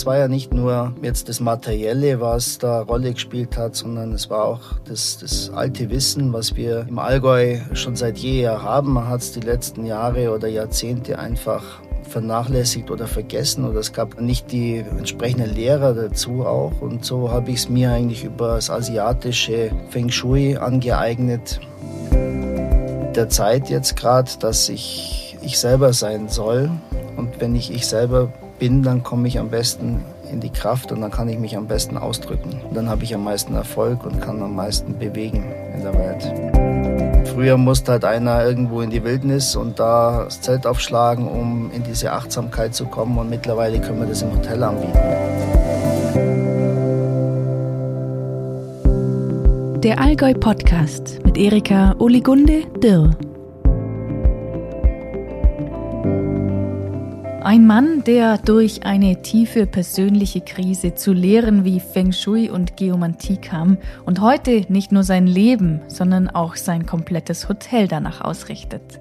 es war ja nicht nur jetzt das Materielle, was da Rolle gespielt hat, sondern es war auch das, das alte Wissen, was wir im Allgäu schon seit jeher haben. Man hat es die letzten Jahre oder Jahrzehnte einfach vernachlässigt oder vergessen oder es gab nicht die entsprechenden Lehrer dazu auch. Und so habe ich es mir eigentlich über das asiatische Feng Shui angeeignet. Der Zeit jetzt gerade, dass ich ich selber sein soll. Und wenn ich ich selber bin, dann komme ich am besten in die Kraft und dann kann ich mich am besten ausdrücken. Dann habe ich am meisten Erfolg und kann am meisten bewegen in der Welt. Früher musste halt einer irgendwo in die Wildnis und da das Zelt aufschlagen, um in diese Achtsamkeit zu kommen. Und mittlerweile können wir das im Hotel anbieten. Der Allgäu Podcast mit Erika Oligunde Dirr. Ein Mann, der durch eine tiefe persönliche Krise zu Lehren wie Feng Shui und Geomantie kam und heute nicht nur sein Leben, sondern auch sein komplettes Hotel danach ausrichtet.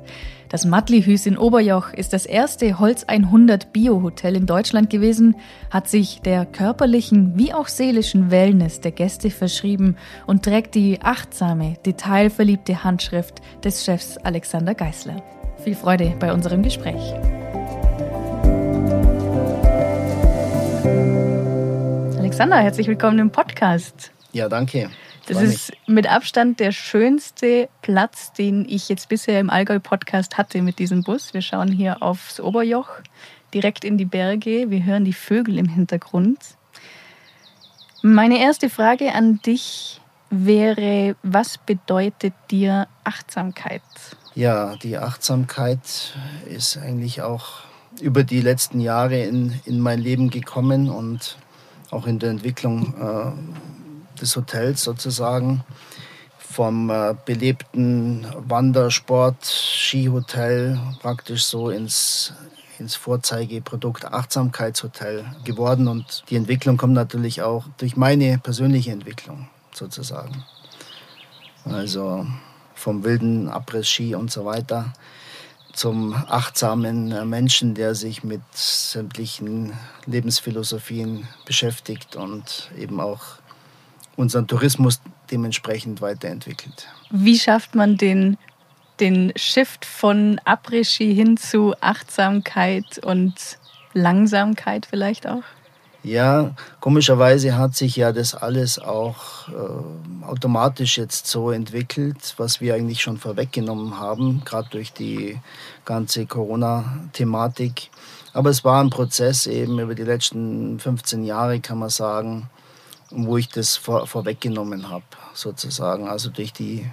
Das Mattlihüs in Oberjoch ist das erste Holz 100 Bio-Hotel in Deutschland gewesen, hat sich der körperlichen wie auch seelischen Wellness der Gäste verschrieben und trägt die achtsame, detailverliebte Handschrift des Chefs Alexander Geißler. Viel Freude bei unserem Gespräch. Alexander, herzlich willkommen im Podcast. Ja, danke. Das ist mit Abstand der schönste Platz, den ich jetzt bisher im Allgäu-Podcast hatte mit diesem Bus. Wir schauen hier aufs Oberjoch, direkt in die Berge. Wir hören die Vögel im Hintergrund. Meine erste Frage an dich wäre, was bedeutet dir Achtsamkeit? Ja, die Achtsamkeit ist eigentlich auch über die letzten Jahre in, in mein Leben gekommen und auch in der Entwicklung äh, des Hotels sozusagen. Vom äh, belebten Wandersport, Skihotel praktisch so ins, ins Vorzeigeprodukt Achtsamkeitshotel geworden. Und die Entwicklung kommt natürlich auch durch meine persönliche Entwicklung sozusagen. Also vom wilden Abriss-Ski und so weiter zum achtsamen äh, Menschen, der sich mit sämtlichen Lebensphilosophien beschäftigt und eben auch unseren Tourismus dementsprechend weiterentwickelt. Wie schafft man den, den Shift von Après-Ski hin zu Achtsamkeit und Langsamkeit vielleicht auch? Ja, komischerweise hat sich ja das alles auch äh, automatisch jetzt so entwickelt, was wir eigentlich schon vorweggenommen haben, gerade durch die ganze Corona-Thematik. Aber es war ein Prozess eben über die letzten 15 Jahre, kann man sagen, wo ich das vor, vorweggenommen habe, sozusagen. Also durch die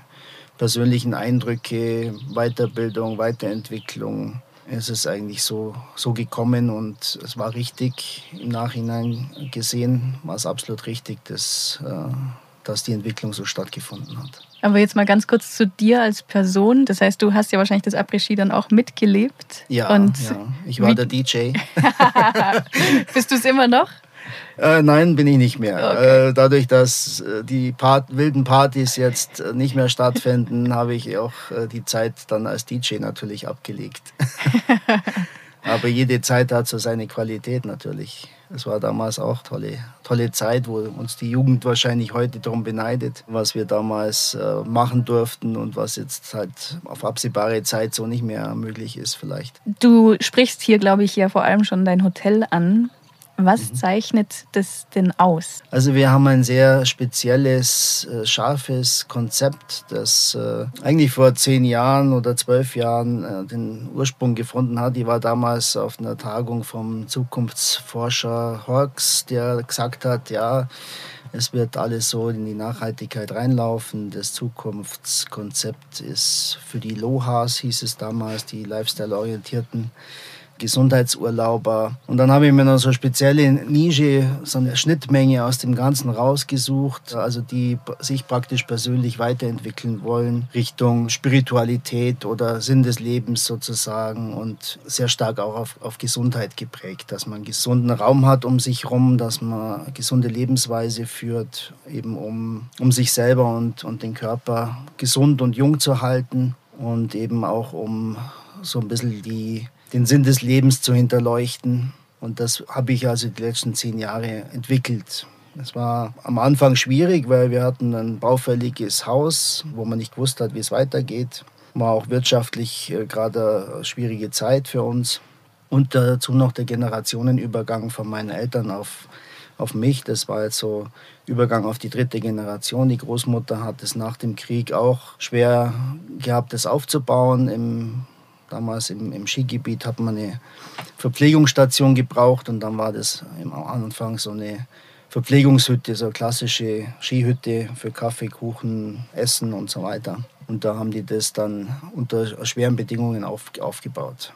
persönlichen Eindrücke, Weiterbildung, Weiterentwicklung es ist eigentlich so, so gekommen und es war richtig. Im Nachhinein gesehen war es absolut richtig, dass, äh, dass die Entwicklung so stattgefunden hat. Aber jetzt mal ganz kurz zu dir als Person. Das heißt, du hast ja wahrscheinlich das Après-Ski dann auch mitgelebt. Ja, und ja. ich war der DJ. Bist du es immer noch? Äh, nein, bin ich nicht mehr. Okay. Äh, dadurch, dass äh, die Part wilden Partys jetzt äh, nicht mehr stattfinden, habe ich auch äh, die Zeit dann als DJ natürlich abgelegt. Aber jede Zeit hat so seine Qualität natürlich. Es war damals auch tolle, tolle Zeit, wo uns die Jugend wahrscheinlich heute darum beneidet, was wir damals machen durften und was jetzt halt auf absehbare Zeit so nicht mehr möglich ist vielleicht. Du sprichst hier, glaube ich, ja vor allem schon dein Hotel an. Was mhm. zeichnet das denn aus? Also wir haben ein sehr spezielles, äh, scharfes Konzept, das äh, eigentlich vor zehn Jahren oder zwölf Jahren äh, den Ursprung gefunden hat. Ich war damals auf einer Tagung vom Zukunftsforscher Horks, der gesagt hat, ja, es wird alles so in die Nachhaltigkeit reinlaufen. Das Zukunftskonzept ist für die Lohas, hieß es damals, die lifestyle-orientierten Gesundheitsurlauber. Und dann habe ich mir noch so eine spezielle Nische, so eine Schnittmenge aus dem Ganzen rausgesucht, also die sich praktisch persönlich weiterentwickeln wollen, Richtung Spiritualität oder Sinn des Lebens sozusagen und sehr stark auch auf, auf Gesundheit geprägt, dass man gesunden Raum hat um sich herum, dass man gesunde Lebensweise führt, eben um, um sich selber und, und den Körper gesund und jung zu halten und eben auch um so ein bisschen die den Sinn des Lebens zu hinterleuchten Und das habe ich also die letzten zehn Jahre entwickelt. Es war am Anfang schwierig, weil wir hatten ein baufälliges Haus, wo man nicht gewusst hat, wie es weitergeht. War auch wirtschaftlich äh, gerade eine schwierige Zeit für uns. Und dazu noch der Generationenübergang von meinen Eltern auf, auf mich. Das war jetzt so Übergang auf die dritte Generation. Die Großmutter hat es nach dem Krieg auch schwer gehabt, das aufzubauen. Im, damals im, im Skigebiet hat man eine Verpflegungsstation gebraucht und dann war das am Anfang so eine Verpflegungshütte, so eine klassische Skihütte für Kaffee, Kuchen, Essen und so weiter. Und da haben die das dann unter schweren Bedingungen auf, aufgebaut.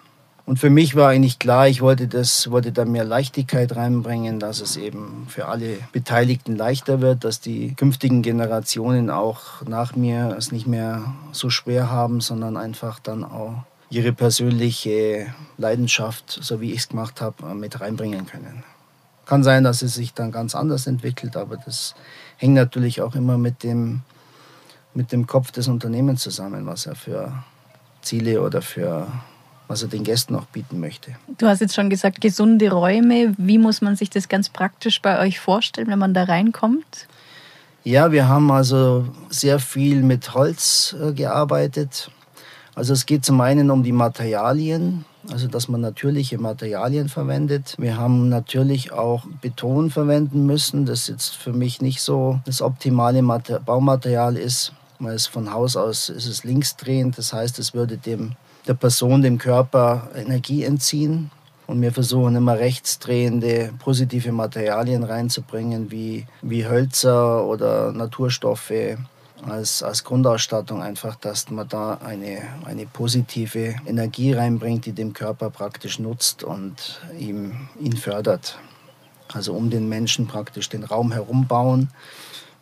Und für mich war eigentlich klar, ich wollte, das, wollte da mehr Leichtigkeit reinbringen, dass es eben für alle Beteiligten leichter wird, dass die künftigen Generationen auch nach mir es nicht mehr so schwer haben, sondern einfach dann auch ihre persönliche Leidenschaft, so wie ich es gemacht habe, mit reinbringen können. Kann sein, dass es sich dann ganz anders entwickelt, aber das hängt natürlich auch immer mit dem, mit dem Kopf des Unternehmens zusammen, was er für Ziele oder für was er den Gästen auch bieten möchte. Du hast jetzt schon gesagt, gesunde Räume. Wie muss man sich das ganz praktisch bei euch vorstellen, wenn man da reinkommt? Ja, wir haben also sehr viel mit Holz äh, gearbeitet. Also es geht zum einen um die Materialien, also dass man natürliche Materialien verwendet. Wir haben natürlich auch Beton verwenden müssen, das jetzt für mich nicht so das optimale Baumaterial ist. Weil es von Haus aus ist es linksdrehend, das heißt, es würde dem der Person, dem Körper Energie entziehen. Und wir versuchen immer rechtsdrehende, positive Materialien reinzubringen, wie, wie Hölzer oder Naturstoffe als, als Grundausstattung, einfach, dass man da eine, eine positive Energie reinbringt, die dem Körper praktisch nutzt und ihm, ihn fördert. Also um den Menschen praktisch den Raum herum bauen.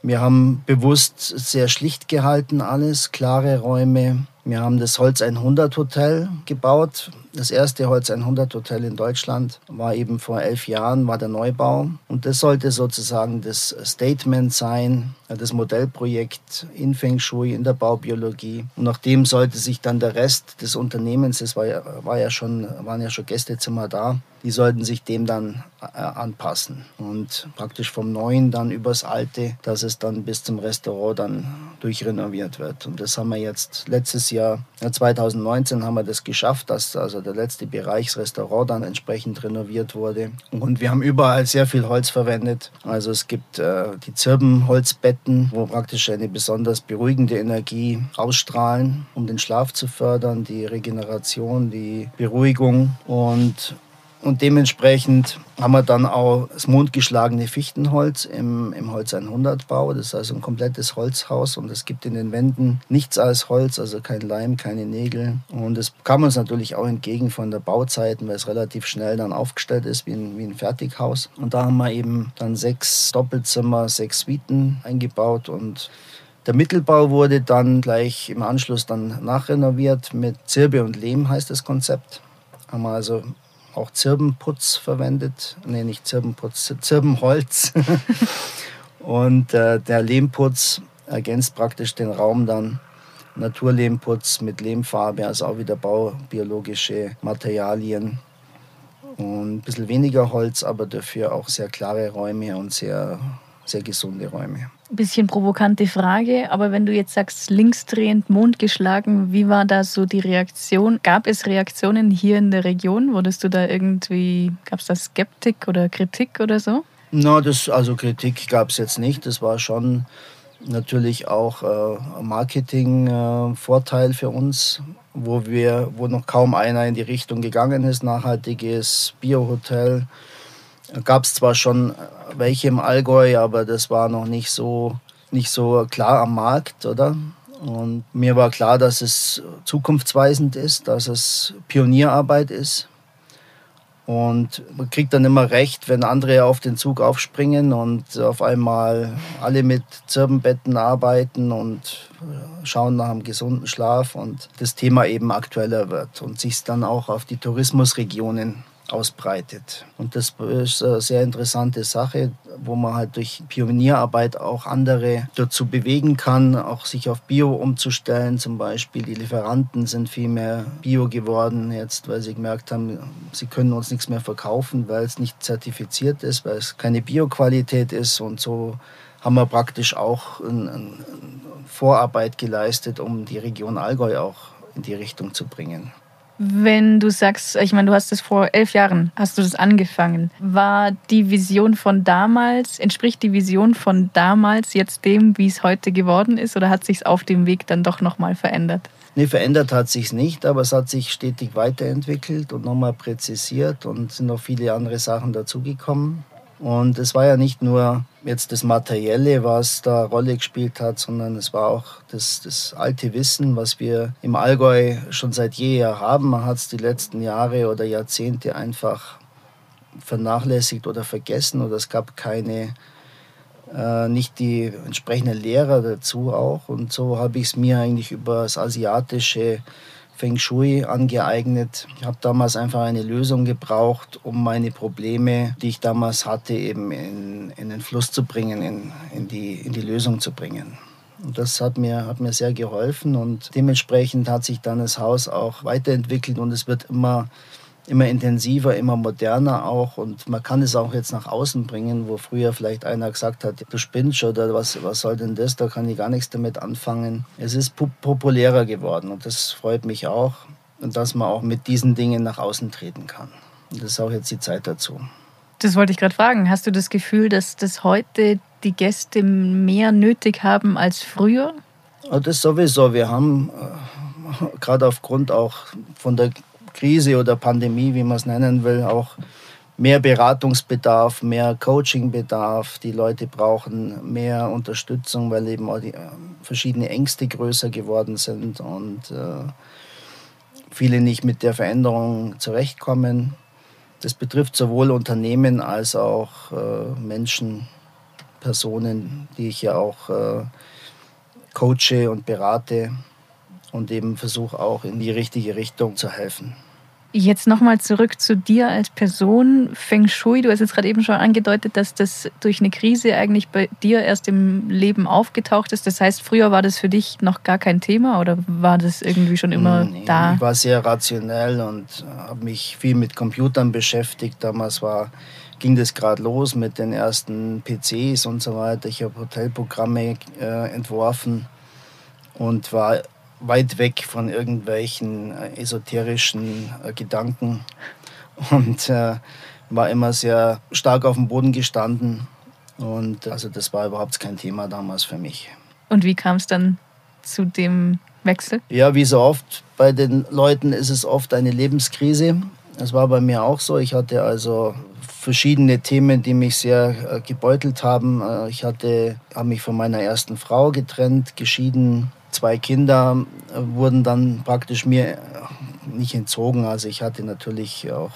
Wir haben bewusst sehr schlicht gehalten alles, klare Räume, wir haben das Holz 100 Hotel gebaut. Das erste Holz 100 Hotel in Deutschland war eben vor elf Jahren, war der Neubau. Und das sollte sozusagen das Statement sein, das Modellprojekt in Feng Shui, in der Baubiologie. Und nach dem sollte sich dann der Rest des Unternehmens, es war ja, war ja schon, waren ja schon Gästezimmer da, die sollten sich dem dann äh, anpassen. Und praktisch vom Neuen dann übers Alte, dass es dann bis zum Restaurant dann durchrenoviert wird. Und das haben wir jetzt letztes Jahr, 2019 haben wir das geschafft, dass also der letzte Bereichsrestaurant dann entsprechend renoviert wurde. Und wir haben überall sehr viel Holz verwendet. Also es gibt äh, die Zirbenholzbetten, wo praktisch eine besonders beruhigende Energie ausstrahlen, um den Schlaf zu fördern, die Regeneration, die Beruhigung. Und und dementsprechend haben wir dann auch das mondgeschlagene Fichtenholz im, im Holz 100 Bau. Das ist also ein komplettes Holzhaus und es gibt in den Wänden nichts als Holz, also kein Leim, keine Nägel. Und es kam uns natürlich auch entgegen von der Bauzeit, weil es relativ schnell dann aufgestellt ist wie ein, wie ein Fertighaus. Und da haben wir eben dann sechs Doppelzimmer, sechs Suiten eingebaut und der Mittelbau wurde dann gleich im Anschluss dann nachrenoviert mit Zirbe und Lehm heißt das Konzept. Haben wir also auch Zirbenputz verwendet. Nee, nicht Zirbenputz, Zirbenholz. und äh, der Lehmputz ergänzt praktisch den Raum dann. Naturlehmputz mit Lehmfarbe, also auch wieder baubiologische Materialien. Und ein bisschen weniger Holz, aber dafür auch sehr klare Räume und sehr, sehr gesunde Räume. Bisschen provokante Frage, aber wenn du jetzt sagst, linksdrehend Mond geschlagen, wie war da so die Reaktion? Gab es Reaktionen hier in der Region? Wurdest du da irgendwie, gab es da Skeptik oder Kritik oder so? Na, das, also Kritik gab es jetzt nicht. Das war schon natürlich auch äh, Marketing-Vorteil äh, für uns, wo wir, wo noch kaum einer in die Richtung gegangen ist, nachhaltiges Biohotel. Gab es zwar schon welche im Allgäu, aber das war noch nicht so, nicht so klar am Markt, oder? Und mir war klar, dass es zukunftsweisend ist, dass es Pionierarbeit ist. Und man kriegt dann immer recht, wenn andere auf den Zug aufspringen und auf einmal alle mit Zirbenbetten arbeiten und schauen nach einem gesunden Schlaf und das Thema eben aktueller wird und sich dann auch auf die Tourismusregionen ausbreitet. Und das ist eine sehr interessante Sache, wo man halt durch Pionierarbeit auch andere dazu bewegen kann, auch sich auf Bio umzustellen. Zum Beispiel die Lieferanten sind viel mehr Bio geworden jetzt, weil sie gemerkt haben, sie können uns nichts mehr verkaufen, weil es nicht zertifiziert ist, weil es keine Bioqualität ist. Und so haben wir praktisch auch eine Vorarbeit geleistet, um die Region Allgäu auch in die Richtung zu bringen. Wenn du sagst, ich meine, du hast es vor elf Jahren, hast du das angefangen. War die Vision von damals, entspricht die Vision von damals jetzt dem, wie es heute geworden ist, oder hat sich es auf dem Weg dann doch nochmal verändert? Nee, verändert hat sich nicht, aber es hat sich stetig weiterentwickelt und nochmal präzisiert und sind noch viele andere Sachen dazugekommen. Und es war ja nicht nur jetzt das Materielle, was da Rolle gespielt hat, sondern es war auch das, das alte Wissen, was wir im Allgäu schon seit jeher haben. Man hat es die letzten Jahre oder Jahrzehnte einfach vernachlässigt oder vergessen oder es gab keine, äh, nicht die entsprechenden Lehrer dazu auch. Und so habe ich es mir eigentlich über das asiatische Feng Shui angeeignet. Ich habe damals einfach eine Lösung gebraucht, um meine Probleme, die ich damals hatte, eben in, in den Fluss zu bringen, in, in, die, in die Lösung zu bringen. Und das hat mir, hat mir sehr geholfen und dementsprechend hat sich dann das Haus auch weiterentwickelt und es wird immer immer intensiver, immer moderner auch und man kann es auch jetzt nach außen bringen, wo früher vielleicht einer gesagt hat, du spinnst oder was, was soll denn das, da kann ich gar nichts damit anfangen. Es ist populärer geworden und das freut mich auch und dass man auch mit diesen Dingen nach außen treten kann. Und das ist auch jetzt die Zeit dazu. Das wollte ich gerade fragen. Hast du das Gefühl, dass das heute die Gäste mehr nötig haben als früher? Das sowieso. Wir haben äh, gerade aufgrund auch von der Krise oder Pandemie, wie man es nennen will, auch mehr Beratungsbedarf, mehr Coachingbedarf. Die Leute brauchen mehr Unterstützung, weil eben auch die äh, verschiedene Ängste größer geworden sind und äh, viele nicht mit der Veränderung zurechtkommen. Das betrifft sowohl Unternehmen als auch äh, Menschen, Personen, die ich ja auch äh, coache und berate und eben versuche auch in die richtige Richtung zu helfen. Jetzt nochmal zurück zu dir als Person. Feng Shui, du hast jetzt gerade eben schon angedeutet, dass das durch eine Krise eigentlich bei dir erst im Leben aufgetaucht ist. Das heißt, früher war das für dich noch gar kein Thema oder war das irgendwie schon immer nee, da? Ich war sehr rationell und habe mich viel mit Computern beschäftigt. Damals war, ging das gerade los mit den ersten PCs und so weiter. Ich habe Hotelprogramme äh, entworfen und war weit weg von irgendwelchen äh, esoterischen äh, Gedanken und äh, war immer sehr stark auf dem Boden gestanden. Und also das war überhaupt kein Thema damals für mich. Und wie kam es dann zu dem Wechsel? Ja, wie so oft bei den Leuten ist es oft eine Lebenskrise. Das war bei mir auch so. Ich hatte also verschiedene Themen, die mich sehr äh, gebeutelt haben. Äh, ich hatte, habe mich von meiner ersten Frau getrennt, geschieden, zwei Kinder äh, wurden dann praktisch mir äh, nicht entzogen. Also ich hatte natürlich auch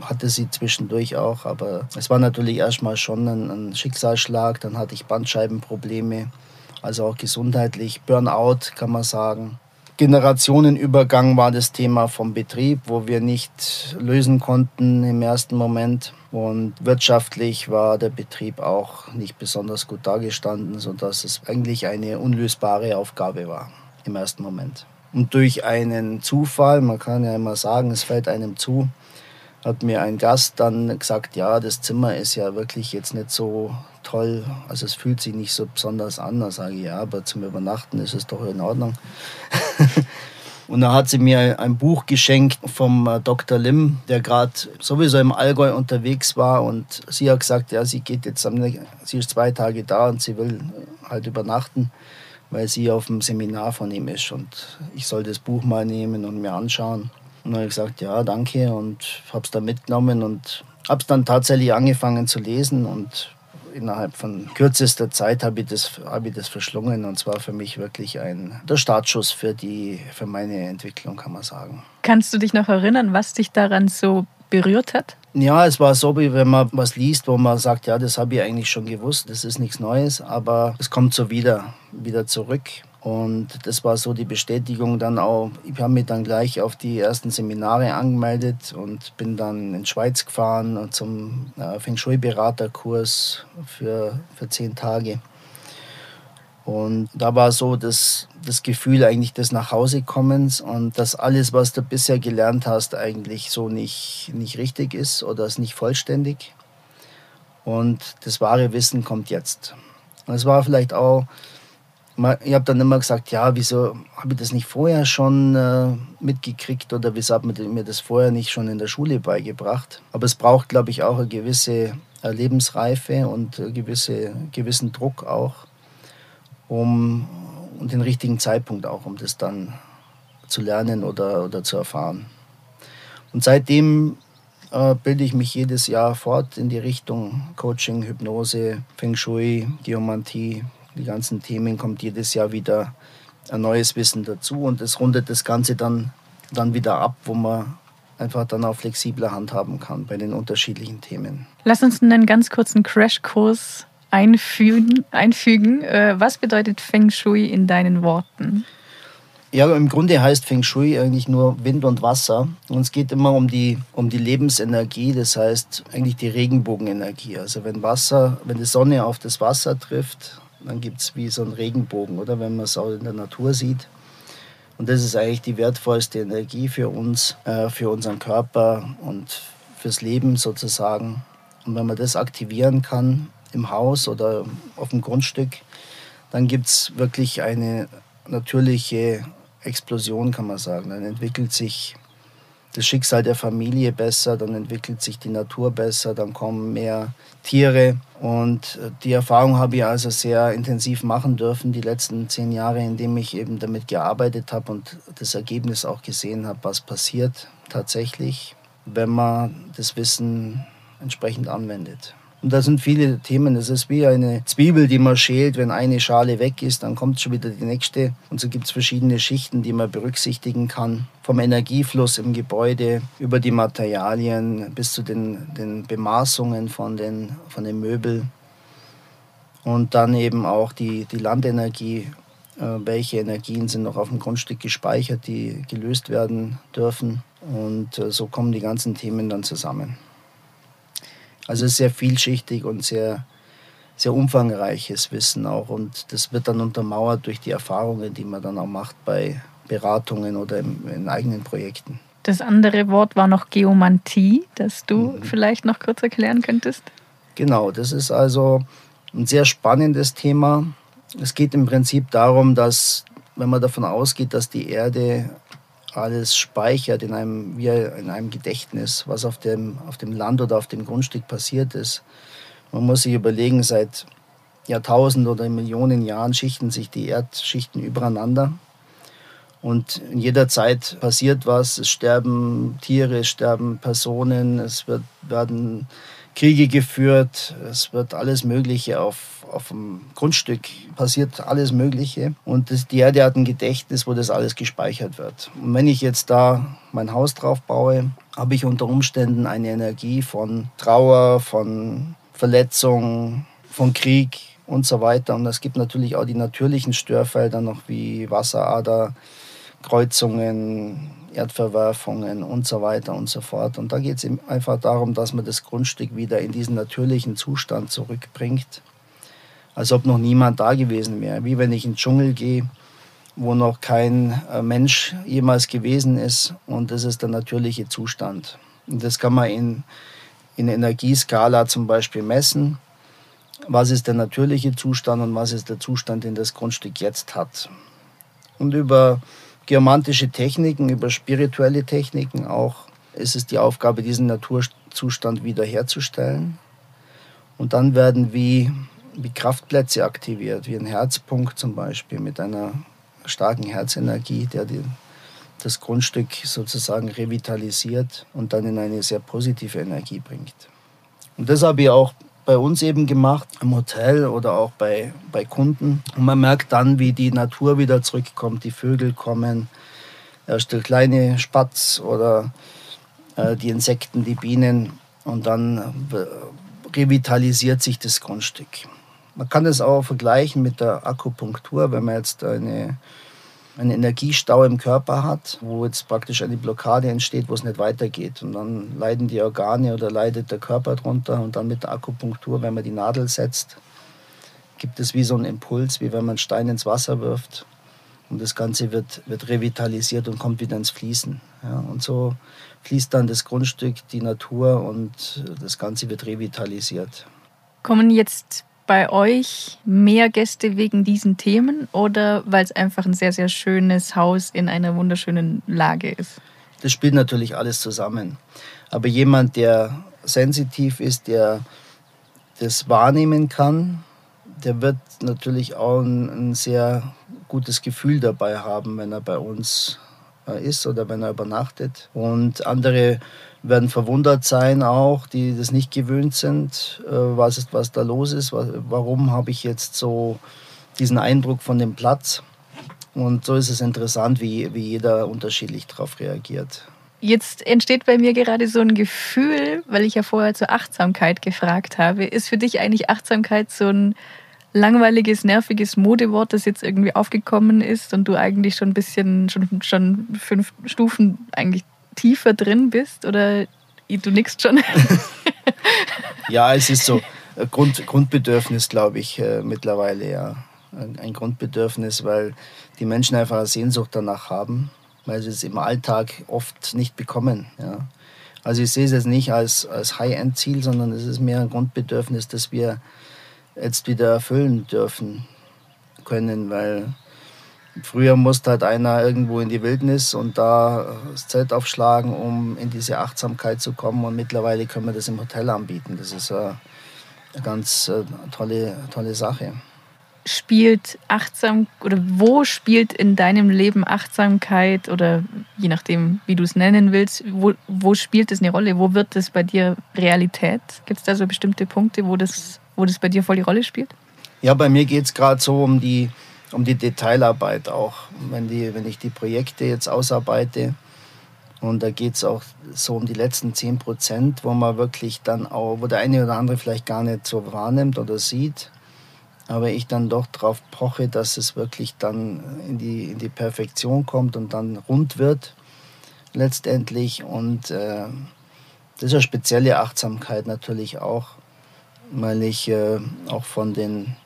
hatte sie zwischendurch auch, aber es war natürlich erstmal schon ein, ein Schicksalsschlag. Dann hatte ich Bandscheibenprobleme, also auch gesundheitlich, Burnout kann man sagen. Generationenübergang war das Thema vom Betrieb, wo wir nicht lösen konnten im ersten Moment. Und wirtschaftlich war der Betrieb auch nicht besonders gut dargestanden, sodass es eigentlich eine unlösbare Aufgabe war im ersten Moment. Und durch einen Zufall, man kann ja immer sagen, es fällt einem zu, hat mir ein Gast dann gesagt, ja, das Zimmer ist ja wirklich jetzt nicht so toll, also es fühlt sich nicht so besonders an. Da sage ich, ja, aber zum Übernachten ist es doch in Ordnung. Und da hat sie mir ein Buch geschenkt vom äh, Dr. Lim, der gerade sowieso im Allgäu unterwegs war. Und sie hat gesagt, ja, sie geht jetzt, sie ist zwei Tage da und sie will halt übernachten, weil sie auf dem Seminar von ihm ist. Und ich soll das Buch mal nehmen und mir anschauen. Und dann habe ich gesagt, ja, danke und habe es dann mitgenommen und habe es dann tatsächlich angefangen zu lesen und innerhalb von kürzester Zeit habe ich, das, habe ich das verschlungen und zwar für mich wirklich ein, der Startschuss für, die, für meine Entwicklung, kann man sagen. Kannst du dich noch erinnern, was dich daran so berührt hat? Ja, es war so, wie wenn man was liest, wo man sagt, ja, das habe ich eigentlich schon gewusst, das ist nichts Neues, aber es kommt so wieder, wieder zurück. Und das war so die Bestätigung dann auch. Ich habe mich dann gleich auf die ersten Seminare angemeldet und bin dann in die Schweiz gefahren zum äh, Feng Shui-Beraterkurs für, für zehn Tage. Und da war so das, das Gefühl eigentlich des Nachhausekommens und dass alles, was du bisher gelernt hast, eigentlich so nicht, nicht richtig ist oder ist nicht vollständig. Und das wahre Wissen kommt jetzt. Und es war vielleicht auch ich habe dann immer gesagt, ja, wieso habe ich das nicht vorher schon äh, mitgekriegt oder wieso hat man mir das vorher nicht schon in der Schule beigebracht. Aber es braucht, glaube ich, auch eine gewisse äh, Lebensreife und einen gewisse, gewissen Druck auch, um und den richtigen Zeitpunkt auch, um das dann zu lernen oder, oder zu erfahren. Und seitdem äh, bilde ich mich jedes Jahr fort in die Richtung Coaching, Hypnose, Feng Shui, Geomantie, die ganzen Themen kommt jedes Jahr wieder ein neues Wissen dazu und es rundet das Ganze dann, dann wieder ab, wo man einfach dann auch flexibler handhaben kann bei den unterschiedlichen Themen. Lass uns einen ganz kurzen Crashkurs einfügen. einfügen. Äh, was bedeutet Feng Shui in deinen Worten? Ja, im Grunde heißt Feng Shui eigentlich nur Wind und Wasser. Und es geht immer um die, um die Lebensenergie, das heißt eigentlich die Regenbogenenergie. Also wenn Wasser, wenn die Sonne auf das Wasser trifft, dann gibt es wie so einen Regenbogen, oder wenn man es auch in der Natur sieht. Und das ist eigentlich die wertvollste Energie für uns, äh, für unseren Körper und fürs Leben sozusagen. Und wenn man das aktivieren kann im Haus oder auf dem Grundstück, dann gibt es wirklich eine natürliche Explosion, kann man sagen. Dann entwickelt sich das Schicksal der Familie besser, dann entwickelt sich die Natur besser, dann kommen mehr Tiere. Und äh, die Erfahrung habe ich also sehr intensiv machen dürfen, die letzten zehn Jahre, indem ich eben damit gearbeitet habe und das Ergebnis auch gesehen habe, was passiert tatsächlich, wenn man das Wissen entsprechend anwendet. Und da sind viele Themen. Es ist wie eine Zwiebel, die man schält. Wenn eine Schale weg ist, dann kommt schon wieder die nächste. Und so gibt es verschiedene Schichten, die man berücksichtigen kann. Vom Energiefluss im Gebäude über die Materialien bis zu den, den Bemaßungen von den, von den Möbeln. Und dann eben auch die, die Landenergie. Äh, welche Energien sind noch auf dem Grundstück gespeichert, die gelöst werden dürfen. Und äh, so kommen die ganzen Themen dann zusammen. Also sehr vielschichtig und sehr, sehr umfangreiches Wissen auch. Und das wird dann untermauert durch die Erfahrungen, die man dann auch macht bei Beratungen oder in, in eigenen Projekten. Das andere Wort war noch Geomantie, das du mhm. vielleicht noch kurz erklären könntest. Genau, das ist also ein sehr spannendes Thema. Es geht im Prinzip darum, dass, wenn man davon ausgeht, dass die Erde alles speichert in einem, wie in einem Gedächtnis, was auf dem, auf dem Land oder auf dem Grundstück passiert ist. Man muss sich überlegen, seit Jahrtausenden oder Millionen Jahren schichten sich die Erdschichten übereinander. Und in jeder Zeit passiert was. Es sterben Tiere, es sterben Personen, es wird, werden Kriege geführt, es wird alles Mögliche auf, auf dem Grundstück passiert, alles Mögliche. Und das, die Erde hat ein Gedächtnis, wo das alles gespeichert wird. Und wenn ich jetzt da mein Haus drauf baue, habe ich unter Umständen eine Energie von Trauer, von Verletzung, von Krieg und so weiter. Und es gibt natürlich auch die natürlichen Störfelder noch wie Wasserader, Kreuzungen, Erdverwerfungen und so weiter und so fort. Und da geht es einfach darum, dass man das Grundstück wieder in diesen natürlichen Zustand zurückbringt, als ob noch niemand da gewesen wäre. Wie wenn ich in den Dschungel gehe, wo noch kein äh, Mensch jemals gewesen ist und das ist der natürliche Zustand. Und das kann man in, in Energieskala zum Beispiel messen. Was ist der natürliche Zustand und was ist der Zustand, den das Grundstück jetzt hat? Und über geomantische Techniken, über spirituelle Techniken auch ist es die Aufgabe, diesen Naturzustand wiederherzustellen. Und dann werden wie, wie Kraftplätze aktiviert, wie ein Herzpunkt zum Beispiel mit einer starken Herzenergie, der die, das Grundstück sozusagen revitalisiert und dann in eine sehr positive Energie bringt. Und das habe ich auch bei uns eben gemacht, im Hotel oder auch bei, bei Kunden. Und man merkt dann, wie die Natur wieder zurückkommt, die Vögel kommen, erst der kleine Spatz oder äh, die Insekten, die Bienen und dann äh, revitalisiert sich das Grundstück. Man kann es auch vergleichen mit der Akupunktur, wenn man jetzt eine, einen Energiestau im Körper hat, wo jetzt praktisch eine Blockade entsteht, wo es nicht weitergeht. Und dann leiden die Organe oder leidet der Körper drunter. Und dann mit der Akupunktur, wenn man die Nadel setzt, gibt es wie so einen Impuls, wie wenn man Stein ins Wasser wirft. Und das Ganze wird, wird revitalisiert und kommt wieder ins Fließen. Ja, und so fließt dann das Grundstück, die Natur und das Ganze wird revitalisiert. Kommen jetzt bei euch mehr Gäste wegen diesen Themen oder weil es einfach ein sehr, sehr schönes Haus in einer wunderschönen Lage ist? Das spielt natürlich alles zusammen. Aber jemand, der sensitiv ist, der das wahrnehmen kann, der wird natürlich auch ein, ein sehr gutes Gefühl dabei haben, wenn er bei uns ist oder wenn er übernachtet. Und andere werden verwundert sein auch, die das nicht gewöhnt sind, äh, was, ist, was da los ist, warum habe ich jetzt so diesen Eindruck von dem Platz. Und so ist es interessant, wie, wie jeder unterschiedlich darauf reagiert. Jetzt entsteht bei mir gerade so ein Gefühl, weil ich ja vorher zur Achtsamkeit gefragt habe. Ist für dich eigentlich Achtsamkeit so ein langweiliges, nerviges Modewort, das jetzt irgendwie aufgekommen ist und du eigentlich schon ein bisschen, schon, schon fünf Stufen eigentlich tiefer drin bist? Oder du nickst schon? ja, es ist so Grund, Grundbedürfnis, glaube ich, äh, mittlerweile, ja. Ein, ein Grundbedürfnis, weil die Menschen einfach eine Sehnsucht danach haben, weil sie es im Alltag oft nicht bekommen. Ja. Also ich sehe es jetzt nicht als, als High-End-Ziel, sondern es ist mehr ein Grundbedürfnis, das wir jetzt wieder erfüllen dürfen können, weil früher musste halt einer irgendwo in die Wildnis und da das Zelt aufschlagen, um in diese Achtsamkeit zu kommen und mittlerweile können wir das im Hotel anbieten. Das ist eine ganz äh, tolle, tolle Sache. Spielt achtsam oder wo spielt in deinem Leben Achtsamkeit oder je nachdem, wie du es nennen willst, wo, wo spielt es eine Rolle? Wo wird es bei dir Realität? Gibt es da so bestimmte Punkte, wo das wo das bei dir voll die Rolle spielt? Ja, bei mir geht es gerade so um die, um die Detailarbeit auch. Wenn, die, wenn ich die Projekte jetzt ausarbeite, und da geht es auch so um die letzten 10 Prozent, wo man wirklich dann auch, wo der eine oder andere vielleicht gar nicht so wahrnimmt oder sieht, aber ich dann doch darauf poche, dass es wirklich dann in die, in die Perfektion kommt und dann rund wird letztendlich. Und äh, das ist eine spezielle Achtsamkeit natürlich auch, weil ich äh, auch von den,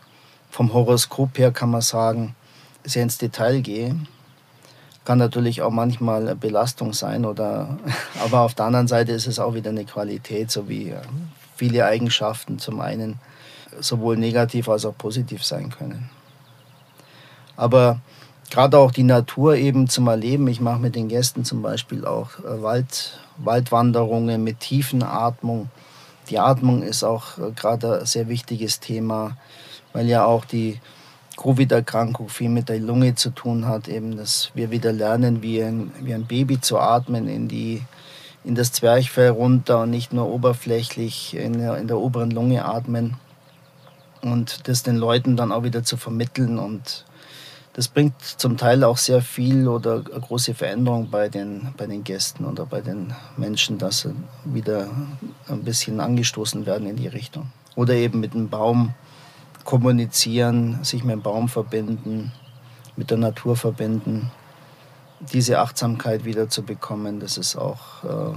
vom Horoskop her kann man sagen, sehr ins Detail gehe. Kann natürlich auch manchmal eine Belastung sein, oder, aber auf der anderen Seite ist es auch wieder eine Qualität, so wie äh, viele Eigenschaften zum einen sowohl negativ als auch positiv sein können. Aber gerade auch die Natur eben zum Erleben. Ich mache mit den Gästen zum Beispiel auch äh, Wald, Waldwanderungen mit Tiefenatmung die Atmung ist auch äh, gerade ein sehr wichtiges Thema, weil ja auch die Covid-Erkrankung viel mit der Lunge zu tun hat, eben, dass wir wieder lernen, wie ein, wie ein Baby zu atmen in, die, in das Zwerchfell runter und nicht nur oberflächlich in der, in der oberen Lunge atmen und das den Leuten dann auch wieder zu vermitteln und das bringt zum Teil auch sehr viel oder große Veränderung bei den, bei den Gästen oder bei den Menschen, dass sie wieder ein bisschen angestoßen werden in die Richtung. Oder eben mit dem Baum kommunizieren, sich mit dem Baum verbinden, mit der Natur verbinden. Diese Achtsamkeit wieder zu bekommen, das ist auch, äh,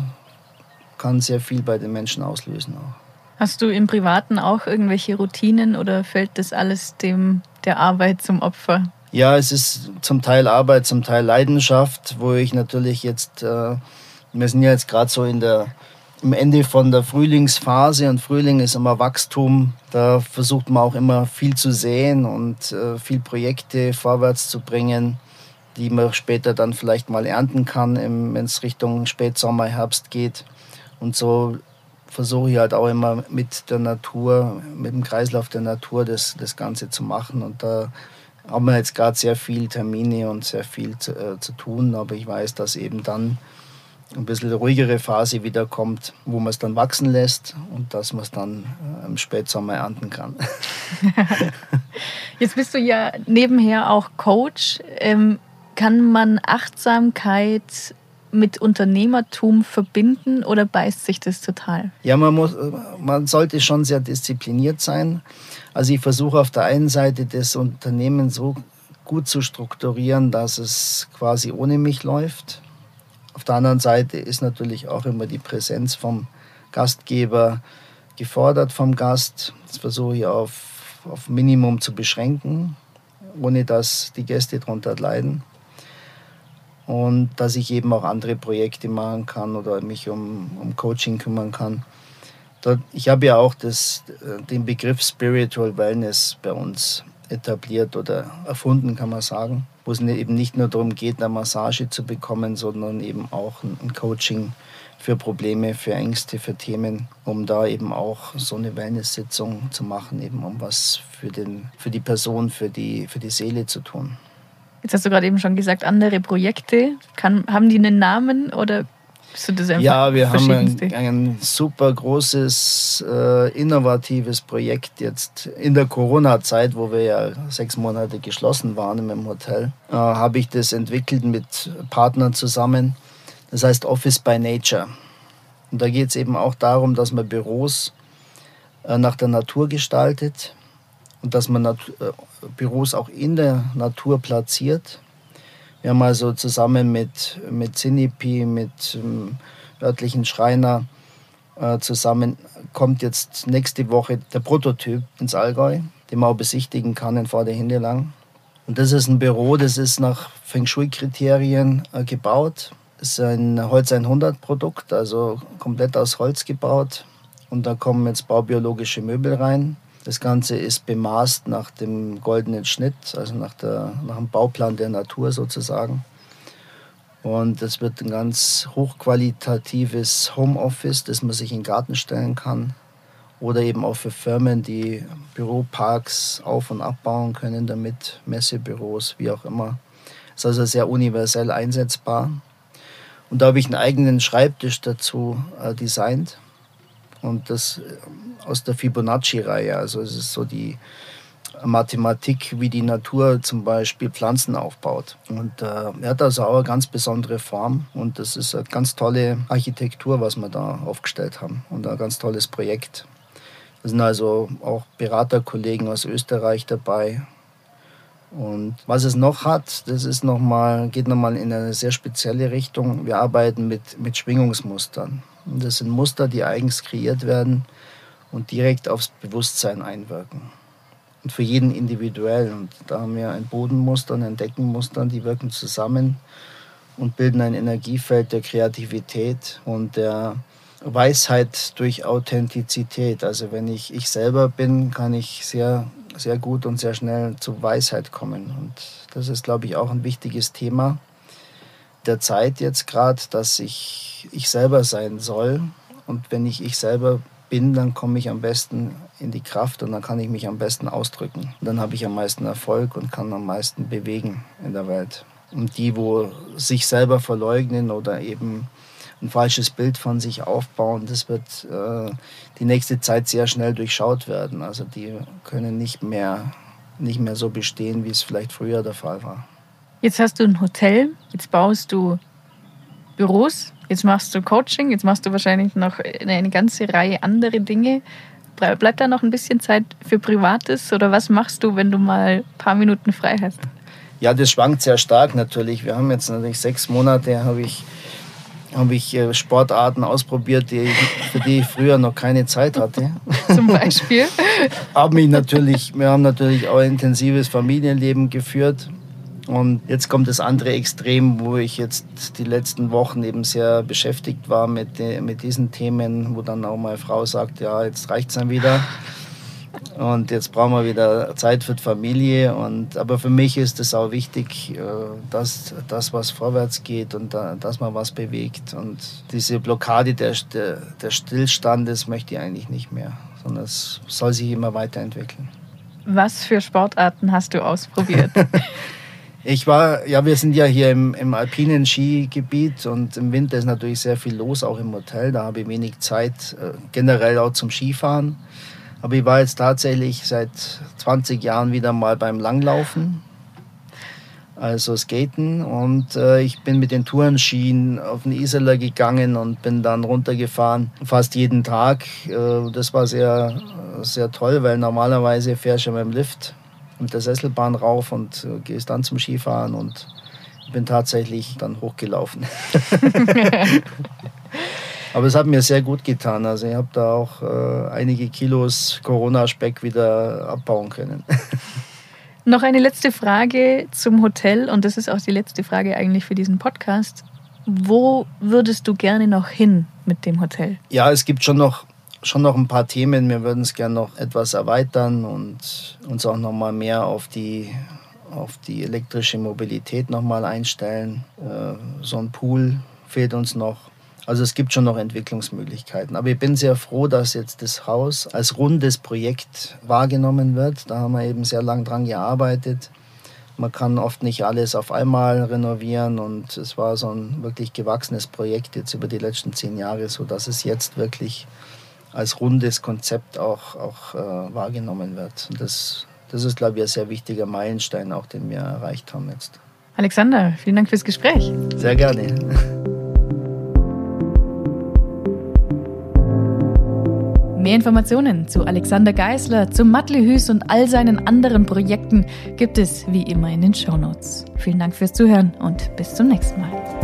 kann sehr viel bei den Menschen auslösen. Auch. Hast du im Privaten auch irgendwelche Routinen oder fällt das alles dem der Arbeit zum Opfer? Ja, es ist zum Teil Arbeit, zum Teil Leidenschaft, wo ich natürlich jetzt, äh, wir sind ja jetzt gerade so in der, im Ende von der Frühlingsphase und Frühling ist immer Wachstum. Da versucht man auch immer viel zu sehen und äh, viel Projekte vorwärts zu bringen, die man später dann vielleicht mal ernten kann, wenn es Richtung Spätsommer, Herbst geht. Und so versuche ich halt auch immer mit der Natur, mit dem Kreislauf der Natur das, das Ganze zu machen. Und da haben wir jetzt gerade sehr viele Termine und sehr viel zu, äh, zu, tun, aber ich weiß, dass eben dann ein bisschen ruhigere Phase wieder kommt, wo man es dann wachsen lässt und dass man es dann äh, im Spätsommer ernten kann. Jetzt bist du ja nebenher auch Coach. Ähm, kann man Achtsamkeit mit Unternehmertum verbinden oder beißt sich das total? Ja, man, muss, man sollte schon sehr diszipliniert sein. Also ich versuche auf der einen Seite das Unternehmen so gut zu strukturieren, dass es quasi ohne mich läuft. Auf der anderen Seite ist natürlich auch immer die Präsenz vom Gastgeber gefordert vom Gast. Das versuche ich auf, auf Minimum zu beschränken, ohne dass die Gäste darunter leiden. Und dass ich eben auch andere Projekte machen kann oder mich um, um Coaching kümmern kann. Ich habe ja auch das, äh, den Begriff Spiritual Wellness bei uns etabliert oder erfunden, kann man sagen, wo es eben nicht nur darum geht, eine Massage zu bekommen, sondern eben auch ein Coaching für Probleme, für Ängste, für Themen, um da eben auch so eine Wellness-Sitzung zu machen, eben um was für, den, für die Person, für die, für die Seele zu tun. Jetzt hast du gerade eben schon gesagt, andere Projekte. Kann, haben die einen Namen oder ja, wir haben ein, ein, super großes, äh, innovatives Projekt jetzt in der Corona-Zeit, wo wir ja sechs Monate geschlossen waren im Hotel, äh, habe ich das entwickelt mit Partnern zusammen. Das heißt Office by Nature. Und da geht es eben auch darum, dass man Büros äh, nach der Natur gestaltet und dass man Nat äh, Büros auch in der Natur platziert wir haben also zusammen mit, mit Sinipi, mit ähm, örtlichen Schreiner äh, zusammen, kommt jetzt nächste Woche der Prototyp ins Allgäu, den man auch besichtigen kann in Vorderhindelang. Und das ist ein Büro, das ist nach Feng Shui-Kriterien äh, gebaut. Das ist ein Holz 100 Produkt, also komplett aus Holz gebaut. Und da kommen jetzt baubiologische Möbel rein. Das Ganze ist bemaßt nach dem goldenen Schnitt, also nach, der, nach dem Bauplan der Natur sozusagen. Und es wird ein ganz hochqualitatives Homeoffice, das man sich in den Garten stellen kann. Oder eben auch für Firmen, die Büroparks auf- und abbauen können damit, Messebüros, wie auch immer. Ist also sehr universell einsetzbar. Und da habe ich einen eigenen Schreibtisch dazu äh, designt. Und das äh, aus der Fibonacci-Reihe. Also es ist so die Mathematik, wie die Natur zum Beispiel Pflanzen aufbaut. Und äh, er hat also auch eine ganz besondere Form und das ist eine ganz tolle Architektur, was wir da aufgestellt haben und ein ganz tolles Projekt. Da sind also auch Beraterkollegen aus Österreich dabei. Und was es noch hat, das ist noch mal, geht nochmal in eine sehr spezielle Richtung. Wir arbeiten mit, mit Schwingungsmustern. Und das sind Muster, die eigens kreiert werden und direkt aufs Bewusstsein einwirken. Und für jeden individuell. Und da haben wir ein Bodenmuster und ein Deckenmuster, die wirken zusammen und bilden ein Energiefeld der Kreativität und der Weisheit durch Authentizität. Also wenn ich ich selber bin, kann ich sehr, sehr gut und sehr schnell zu Weisheit kommen. Und das ist, glaube ich, auch ein wichtiges Thema der Zeit jetzt gerade, dass ich ich selber sein soll. Und wenn ich ich selber bin, dann komme ich am besten in die Kraft und dann kann ich mich am besten ausdrücken. Und dann habe ich am meisten Erfolg und kann am meisten bewegen in der Welt. Und die, wo sich selber verleugnen oder eben ein falsches Bild von sich aufbauen, das wird äh, die nächste Zeit sehr schnell durchschaut werden. Also die können nicht mehr, nicht mehr so bestehen, wie es vielleicht früher der Fall war. Jetzt hast du ein Hotel, jetzt baust du Büros, jetzt machst du Coaching, jetzt machst du wahrscheinlich noch eine ganze Reihe andere Dinge. Bleibt da noch ein bisschen Zeit für Privates oder was machst du, wenn du mal ein paar Minuten frei hast? Ja, das schwankt sehr stark natürlich. Wir haben jetzt natürlich sechs Monate, habe ich, habe ich äh, Sportarten ausprobiert, die, für die ich früher noch keine Zeit hatte. Zum Beispiel? haben mich natürlich, wir haben natürlich auch ein intensives Familienleben geführt und jetzt kommt das andere Extrem, wo ich jetzt die letzten Wochen eben sehr beschäftigt war mit, mit diesen Themen, wo dann auch meine Frau sagt, ja, jetzt reicht es dann wieder. Und jetzt brauchen wir wieder Zeit für die Familie. Und, aber für mich ist es auch wichtig, äh, dass das, was vorwärts geht und dass man was bewegt. Und diese Blockade der, der, der Stillstandes möchte ich eigentlich nicht mehr, sondern es soll sich immer weiterentwickeln. Was für Sportarten hast du ausprobiert? Ich war, ja, wir sind ja hier im, im alpinen Skigebiet und im Winter ist natürlich sehr viel los, auch im Hotel. Da habe ich wenig Zeit, äh, generell auch zum Skifahren. Aber ich war jetzt tatsächlich seit 20 Jahren wieder mal beim Langlaufen. also Skaten. Und äh, ich bin mit den Tourenskien auf den Iseler gegangen und bin dann runtergefahren, fast jeden Tag. Äh, das war sehr, sehr toll, weil normalerweise fährst du mit dem Lift, mit der Sesselbahn rauf und äh, gehst dann zum Skifahren und bin tatsächlich dann hochgelaufen. Aber es hat mir sehr gut getan. Also ich habe da auch äh, einige Kilos Corona-Speck wieder abbauen können. Noch eine letzte Frage zum Hotel und das ist auch die letzte Frage eigentlich für diesen Podcast. Wo würdest du gerne noch hin mit dem Hotel? Ja, es gibt schon noch, schon noch ein paar Themen. Wir würden es gerne noch etwas erweitern und uns auch noch mal mehr auf die, auf die elektrische Mobilität noch mal einstellen. Äh, so ein Pool fehlt uns noch. Also es gibt schon noch Entwicklungsmöglichkeiten. Aber ich bin sehr froh, dass jetzt das Haus als rundes Projekt wahrgenommen wird. Da haben wir eben sehr lang dran gearbeitet. Man kann oft nicht alles auf einmal renovieren und es war so ein wirklich gewachsenes Projekt jetzt über die letzten zehn Jahre, sodass es jetzt wirklich als rundes Konzept auch, auch äh, wahrgenommen wird. Und das, das ist, glaube ich, ein sehr wichtiger Meilenstein, auch den wir erreicht haben jetzt. Alexander, vielen Dank fürs Gespräch. Sehr gerne. Mehr Informationen zu Alexander Geisler, zu Matlehüs und all seinen anderen Projekten gibt es wie immer in den Shownotes. Vielen Dank fürs Zuhören und bis zum nächsten Mal.